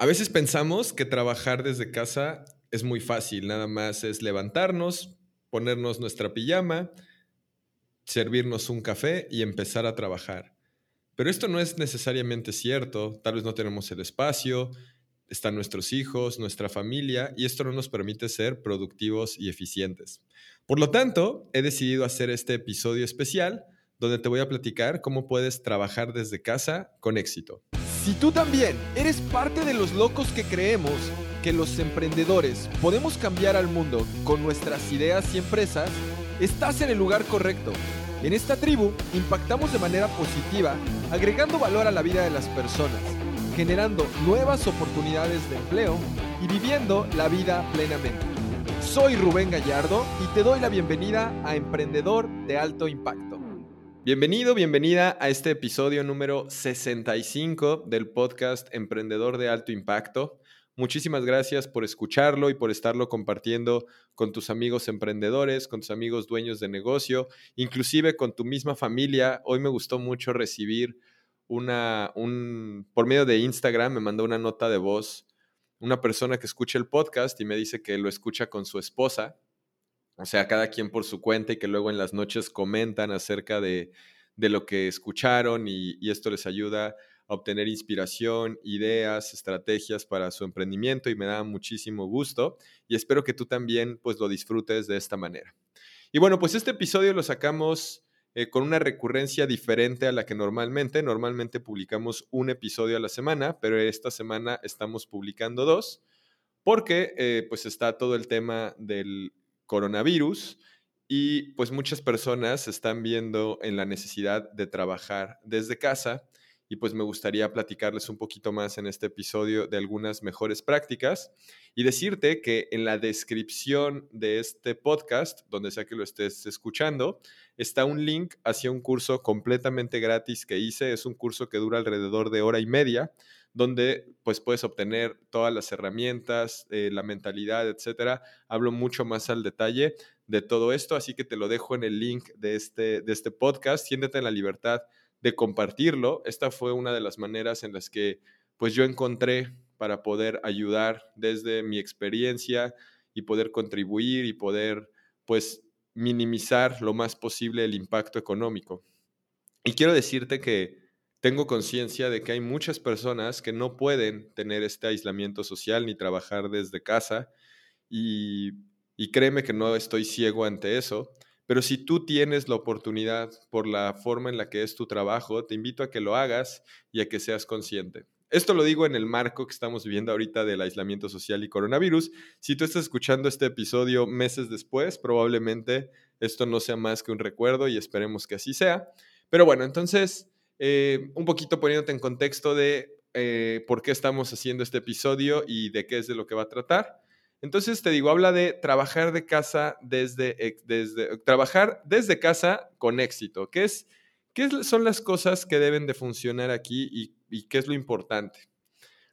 A veces pensamos que trabajar desde casa es muy fácil, nada más es levantarnos, ponernos nuestra pijama, servirnos un café y empezar a trabajar. Pero esto no es necesariamente cierto, tal vez no tenemos el espacio, están nuestros hijos, nuestra familia, y esto no nos permite ser productivos y eficientes. Por lo tanto, he decidido hacer este episodio especial donde te voy a platicar cómo puedes trabajar desde casa con éxito. Si tú también eres parte de los locos que creemos que los emprendedores podemos cambiar al mundo con nuestras ideas y empresas, estás en el lugar correcto. En esta tribu impactamos de manera positiva, agregando valor a la vida de las personas, generando nuevas oportunidades de empleo y viviendo la vida plenamente. Soy Rubén Gallardo y te doy la bienvenida a Emprendedor de Alto Impacto. Bienvenido, bienvenida a este episodio número 65 del podcast Emprendedor de Alto Impacto. Muchísimas gracias por escucharlo y por estarlo compartiendo con tus amigos emprendedores, con tus amigos dueños de negocio, inclusive con tu misma familia. Hoy me gustó mucho recibir una, un, por medio de Instagram, me mandó una nota de voz, una persona que escucha el podcast y me dice que lo escucha con su esposa o sea, cada quien por su cuenta y que luego en las noches comentan acerca de, lo que escucharon y, y, esto les ayuda a obtener inspiración, ideas, estrategias para su emprendimiento y me da muchísimo gusto y espero que tú también pues lo disfrutes de esta manera. Y bueno, pues este episodio lo sacamos eh, con una recurrencia diferente a la que normalmente, normalmente publicamos un episodio a la semana, pero esta semana estamos publicando dos porque eh, pues está todo el tema del coronavirus y pues muchas personas están viendo en la necesidad de trabajar desde casa y pues me gustaría platicarles un poquito más en este episodio de algunas mejores prácticas y decirte que en la descripción de este podcast, donde sea que lo estés escuchando, está un link hacia un curso completamente gratis que hice. Es un curso que dura alrededor de hora y media, donde pues puedes obtener todas las herramientas, eh, la mentalidad, etcétera. Hablo mucho más al detalle de todo esto, así que te lo dejo en el link de este, de este podcast. Siéntete en la libertad de compartirlo. Esta fue una de las maneras en las que pues yo encontré para poder ayudar desde mi experiencia y poder contribuir y poder pues minimizar lo más posible el impacto económico. Y quiero decirte que tengo conciencia de que hay muchas personas que no pueden tener este aislamiento social ni trabajar desde casa y, y créeme que no estoy ciego ante eso, pero si tú tienes la oportunidad por la forma en la que es tu trabajo, te invito a que lo hagas y a que seas consciente. Esto lo digo en el marco que estamos viviendo ahorita del aislamiento social y coronavirus. Si tú estás escuchando este episodio meses después, probablemente esto no sea más que un recuerdo y esperemos que así sea. Pero bueno, entonces, eh, un poquito poniéndote en contexto de eh, por qué estamos haciendo este episodio y de qué es de lo que va a tratar. Entonces te digo, habla de trabajar de casa desde, desde trabajar desde casa con éxito. ¿Qué, es, ¿Qué son las cosas que deben de funcionar aquí y, qué es lo importante?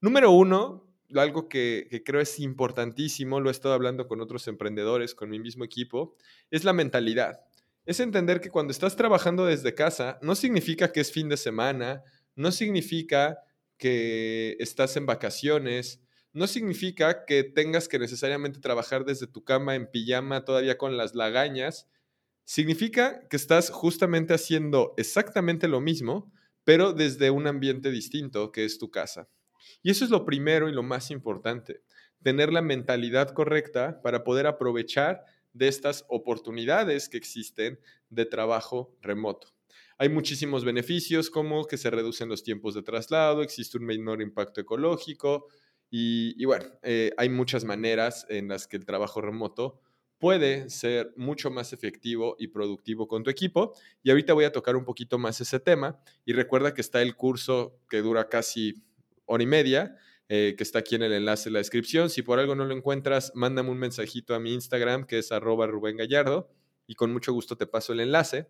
Número uno, algo que, que, creo es importantísimo, lo he estado hablando con otros emprendedores, con mi mismo equipo, es la mentalidad. Es entender que cuando estás trabajando desde casa, no significa que es fin de semana, no significa que estás en vacaciones, no significa que tengas que necesariamente trabajar desde tu cama en pijama todavía con las lagañas. Significa que estás justamente haciendo exactamente lo mismo, pero desde un ambiente distinto que es tu casa. Y eso es lo primero y lo más importante, tener la mentalidad correcta para poder aprovechar de estas oportunidades que existen de trabajo remoto. Hay muchísimos beneficios como que se reducen los tiempos de traslado, existe un menor impacto ecológico, y, bueno, eh, hay muchas maneras en las que el trabajo remoto puede ser mucho más efectivo y productivo con tu equipo. Y ahorita voy a tocar un poquito más ese tema. Y recuerda que está el curso que dura casi hora y media, eh, que está aquí en el enlace en la descripción. Si por algo no lo encuentras, mándame un mensajito a mi Instagram, que es arroba Rubén Gallardo, y con mucho gusto te paso el enlace.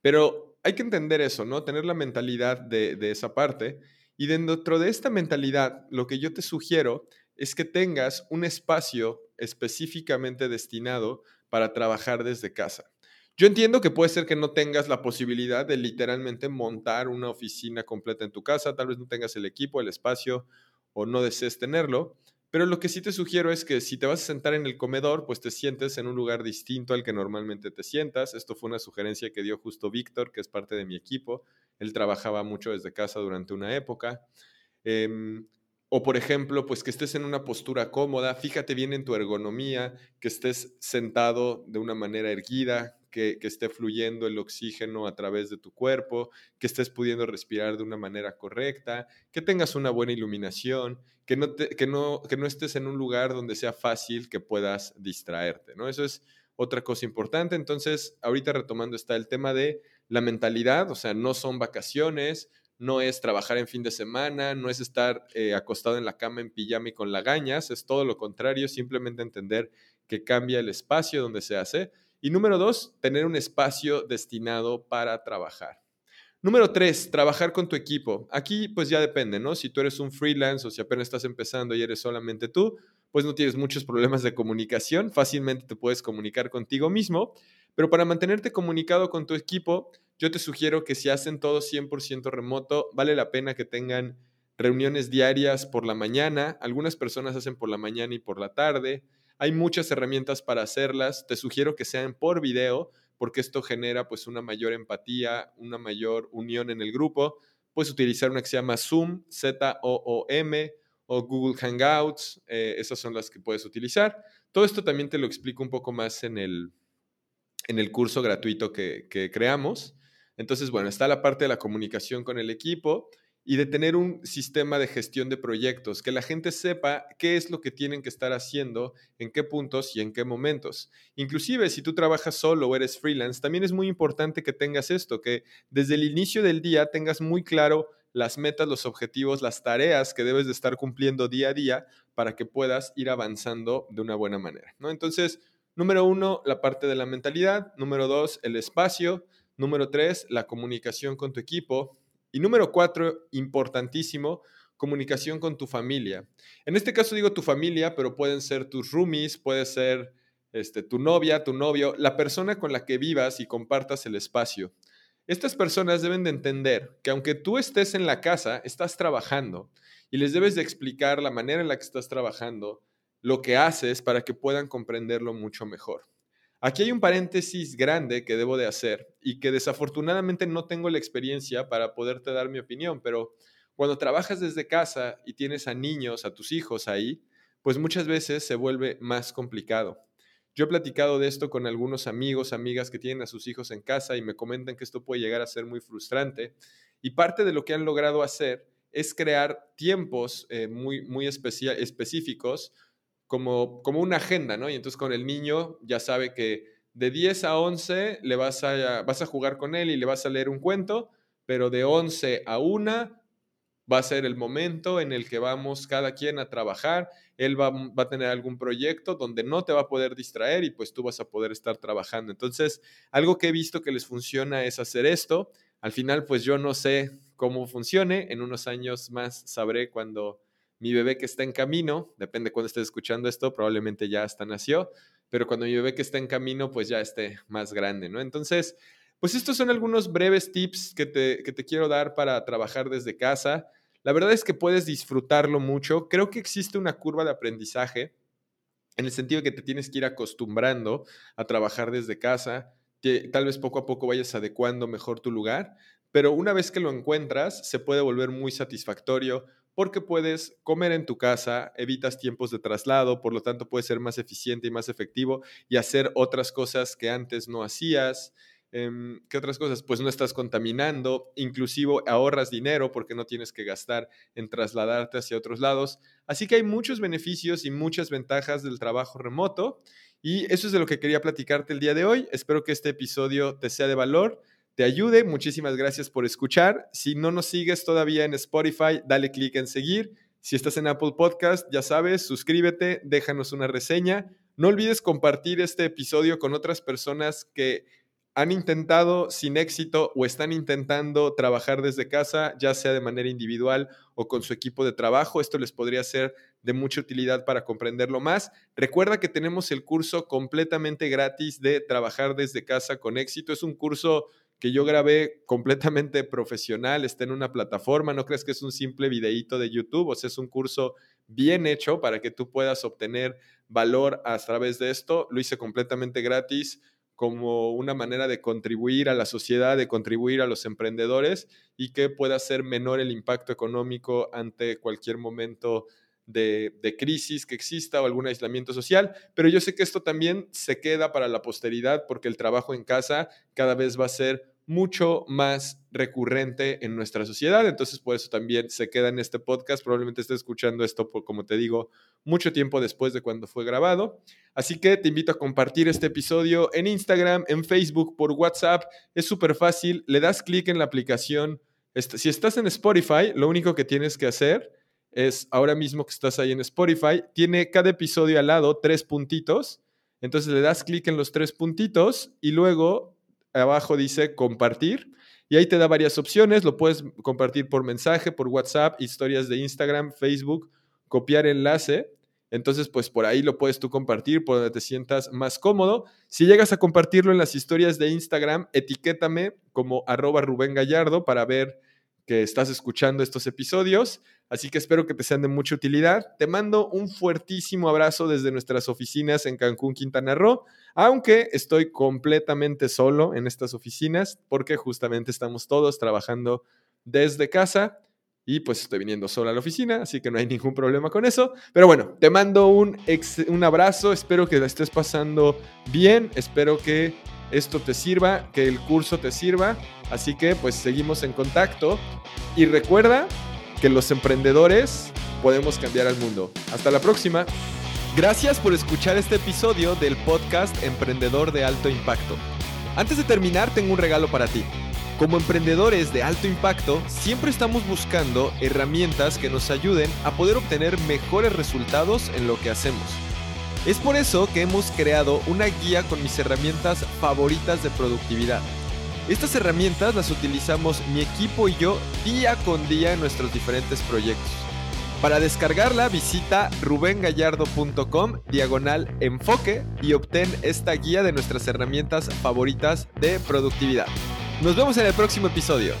Pero hay que entender eso, ¿no? Tener la mentalidad de, de esa parte y dentro de esta mentalidad, lo que yo te sugiero es que tengas un espacio específicamente destinado para trabajar desde casa. Yo entiendo que puede ser que no tengas la posibilidad de literalmente montar una oficina completa en tu casa, tal vez no tengas el equipo, el espacio o no desees tenerlo. Pero lo que sí te sugiero es que si te vas a sentar en el comedor, pues te sientes en un lugar distinto al que normalmente te sientas. Esto fue una sugerencia que dio justo Víctor, que es parte de mi equipo. Él trabajaba mucho desde casa durante una época. Em, o por ejemplo, pues que estés en una postura cómoda, fíjate bien en tu ergonomía, que estés sentado de una manera erguida, que, esté fluyendo el oxígeno a través de tu cuerpo, que estés pudiendo respirar de una manera correcta, que tengas una buena iluminación, que no, que no, que no estés en un lugar donde sea fácil que puedas distraerte, ¿no? Eso es otra cosa importante. Entonces, ahorita retomando está el tema de la mentalidad, o sea, no son vacaciones, no es trabajar en fin de semana, no es estar eh, acostado en la cama en pijama y con lagañas, es todo lo contrario, simplemente entender que cambia el espacio donde se hace. Y número dos, tener un espacio destinado para trabajar. Número tres, trabajar con tu equipo. Aquí pues ya depende, ¿no? Si tú eres un freelance o si apenas estás empezando y eres solamente tú, pues no tienes muchos problemas de comunicación, fácilmente te puedes comunicar contigo mismo, pero para mantenerte comunicado con tu equipo, yo te sugiero que si hacen todo 100% remoto, vale la pena que tengan reuniones diarias por la mañana. Algunas personas hacen por la mañana y por la tarde. Hay muchas herramientas para hacerlas. Te sugiero que sean por video porque esto genera pues una mayor empatía, una mayor unión en el grupo. Puedes utilizar una que se llama Zoom, Z-O-O-M o Google Hangouts. Eh, esas son las que puedes utilizar. Todo esto también te lo explico un poco más en el, en el curso gratuito que, que creamos. Entonces, bueno, está la parte de la comunicación con el equipo y de tener un sistema de gestión de proyectos, que la gente sepa qué es lo que tienen que estar haciendo, en qué puntos y en qué momentos. Inclusive si tú trabajas solo o eres freelance, también es muy importante que tengas esto, que desde el inicio del día tengas muy claro las metas, los objetivos, las tareas que debes de estar cumpliendo día a día para que puedas ir avanzando de una buena manera. ¿no? Entonces, número uno, la parte de la mentalidad. Número dos, el espacio. Número tres, la comunicación con tu equipo. Y número cuatro, importantísimo, comunicación con tu familia. En este caso digo tu familia, pero pueden ser tus roomies, puede ser este, tu novia, tu novio, la persona con la que vivas y compartas el espacio. Estas personas deben de entender que aunque tú estés en la casa, estás trabajando y les debes de explicar la manera en la que estás trabajando, lo que haces para que puedan comprenderlo mucho mejor. Aquí hay un paréntesis grande que debo de hacer y que desafortunadamente no tengo la experiencia para poderte dar mi opinión, pero cuando trabajas desde casa y tienes a niños, a tus hijos ahí, pues muchas veces se vuelve más complicado. Yo he platicado de esto con algunos amigos, amigas que tienen a sus hijos en casa y me comentan que esto puede llegar a ser muy frustrante. Y parte de lo que han logrado hacer es crear tiempos eh, muy, muy específicos como, como una agenda, ¿no? Y entonces con el niño ya sabe que de 10 a 11 le vas a, vas a jugar con él y le vas a leer un cuento, pero de 11 a 1 va a ser el momento en el que vamos cada quien a trabajar. Él va, va, a tener algún proyecto donde no te va a poder distraer y pues tú vas a poder estar trabajando. Entonces, algo que he visto que les funciona es hacer esto. Al final, pues yo no sé cómo funcione. En unos años más sabré cuando mi bebé que está en camino, depende cuando estés escuchando esto, probablemente ya hasta nació, pero cuando mi bebé que está en camino, pues ya esté más grande, ¿no? Entonces, pues estos son algunos breves tips que te, que te quiero dar para trabajar desde casa. La verdad es que puedes disfrutarlo mucho. Creo que existe una curva de aprendizaje en el sentido de que te tienes que ir acostumbrando a trabajar desde casa, que tal vez poco a poco vayas adecuando mejor tu lugar, pero una vez que lo encuentras, se puede volver muy satisfactorio, porque puedes comer en tu casa, evitas tiempos de traslado, por lo tanto puedes ser más eficiente y más efectivo y hacer otras cosas que antes no hacías. Em, ¿Qué otras cosas? Pues no estás contaminando, inclusive ahorras dinero porque no tienes que gastar en trasladarte hacia otros lados. Así que hay muchos beneficios y muchas ventajas del trabajo remoto y eso es de lo que quería platicarte el día de hoy. Espero que este episodio te sea de valor te ayude. Muchísimas gracias por escuchar. Si no nos sigues todavía en Spotify, dale clic en seguir. Si estás en Apple Podcast, ya sabes, suscríbete, déjanos una reseña. No olvides compartir este episodio con otras personas que han intentado sin éxito o están intentando trabajar desde casa, ya sea de manera individual o con su equipo de trabajo. Esto les podría ser de mucha utilidad para comprenderlo más. Recuerda que tenemos el curso completamente gratis de trabajar desde casa con éxito. Es un curso que yo grabé completamente profesional, está en una plataforma, no crees que es un simple videíto de YouTube, o sea, es un curso bien hecho para que tú puedas obtener valor a través de esto. Lo hice completamente gratis como una manera de contribuir a la sociedad, de contribuir a los emprendedores y que pueda ser menor el impacto económico ante cualquier momento de, de, crisis que exista o algún aislamiento social, pero yo sé que esto también se queda para la posteridad porque el trabajo en casa cada vez va a ser mucho más recurrente en nuestra sociedad. Entonces, por eso también se queda en este podcast. Probablemente esté escuchando esto, por, como te digo, mucho tiempo después de cuando fue grabado. Así que te invito a compartir este episodio en Instagram, en Facebook, por WhatsApp. Es súper fácil. Le das clic en la aplicación. Si estás en Spotify, lo único que tienes que hacer es, ahora mismo que estás ahí en Spotify, tiene cada episodio al lado tres puntitos. Entonces le das clic en los tres puntitos y luego abajo dice compartir y ahí te da varias opciones. Lo puedes compartir por mensaje, por WhatsApp, historias de Instagram, Facebook, copiar enlace. Entonces, pues por ahí lo puedes tú compartir, por donde te sientas más cómodo. Si llegas a compartirlo en las historias de Instagram, etiquétame como arroba Rubén Gallardo para ver que estás escuchando estos episodios. Así que espero que te sean de mucha utilidad. Te mando un fuertísimo abrazo desde nuestras oficinas en Cancún, Quintana Roo, aunque estoy completamente solo en estas oficinas porque justamente estamos todos trabajando desde casa y pues estoy viniendo solo a la oficina, así que no hay ningún problema con eso. Pero bueno, te mando un, un abrazo, espero que la estés pasando bien, espero que esto te sirva, que el curso te sirva. Así que pues seguimos en contacto y recuerda que los emprendedores podemos cambiar al mundo. Hasta la próxima. Gracias por escuchar este episodio del podcast Emprendedor de Alto Impacto. Antes de terminar, tengo un regalo para ti. Como emprendedores de alto impacto, siempre estamos buscando herramientas que nos ayuden a poder obtener mejores resultados en lo que hacemos. Es por eso que hemos creado una guía con mis herramientas favoritas de productividad. Estas herramientas las utilizamos mi equipo y yo día con día en nuestros diferentes proyectos. Para descargarla visita rubengallardo.com diagonal enfoque y obtén esta guía de nuestras herramientas favoritas de productividad. Nos vemos en el próximo episodio.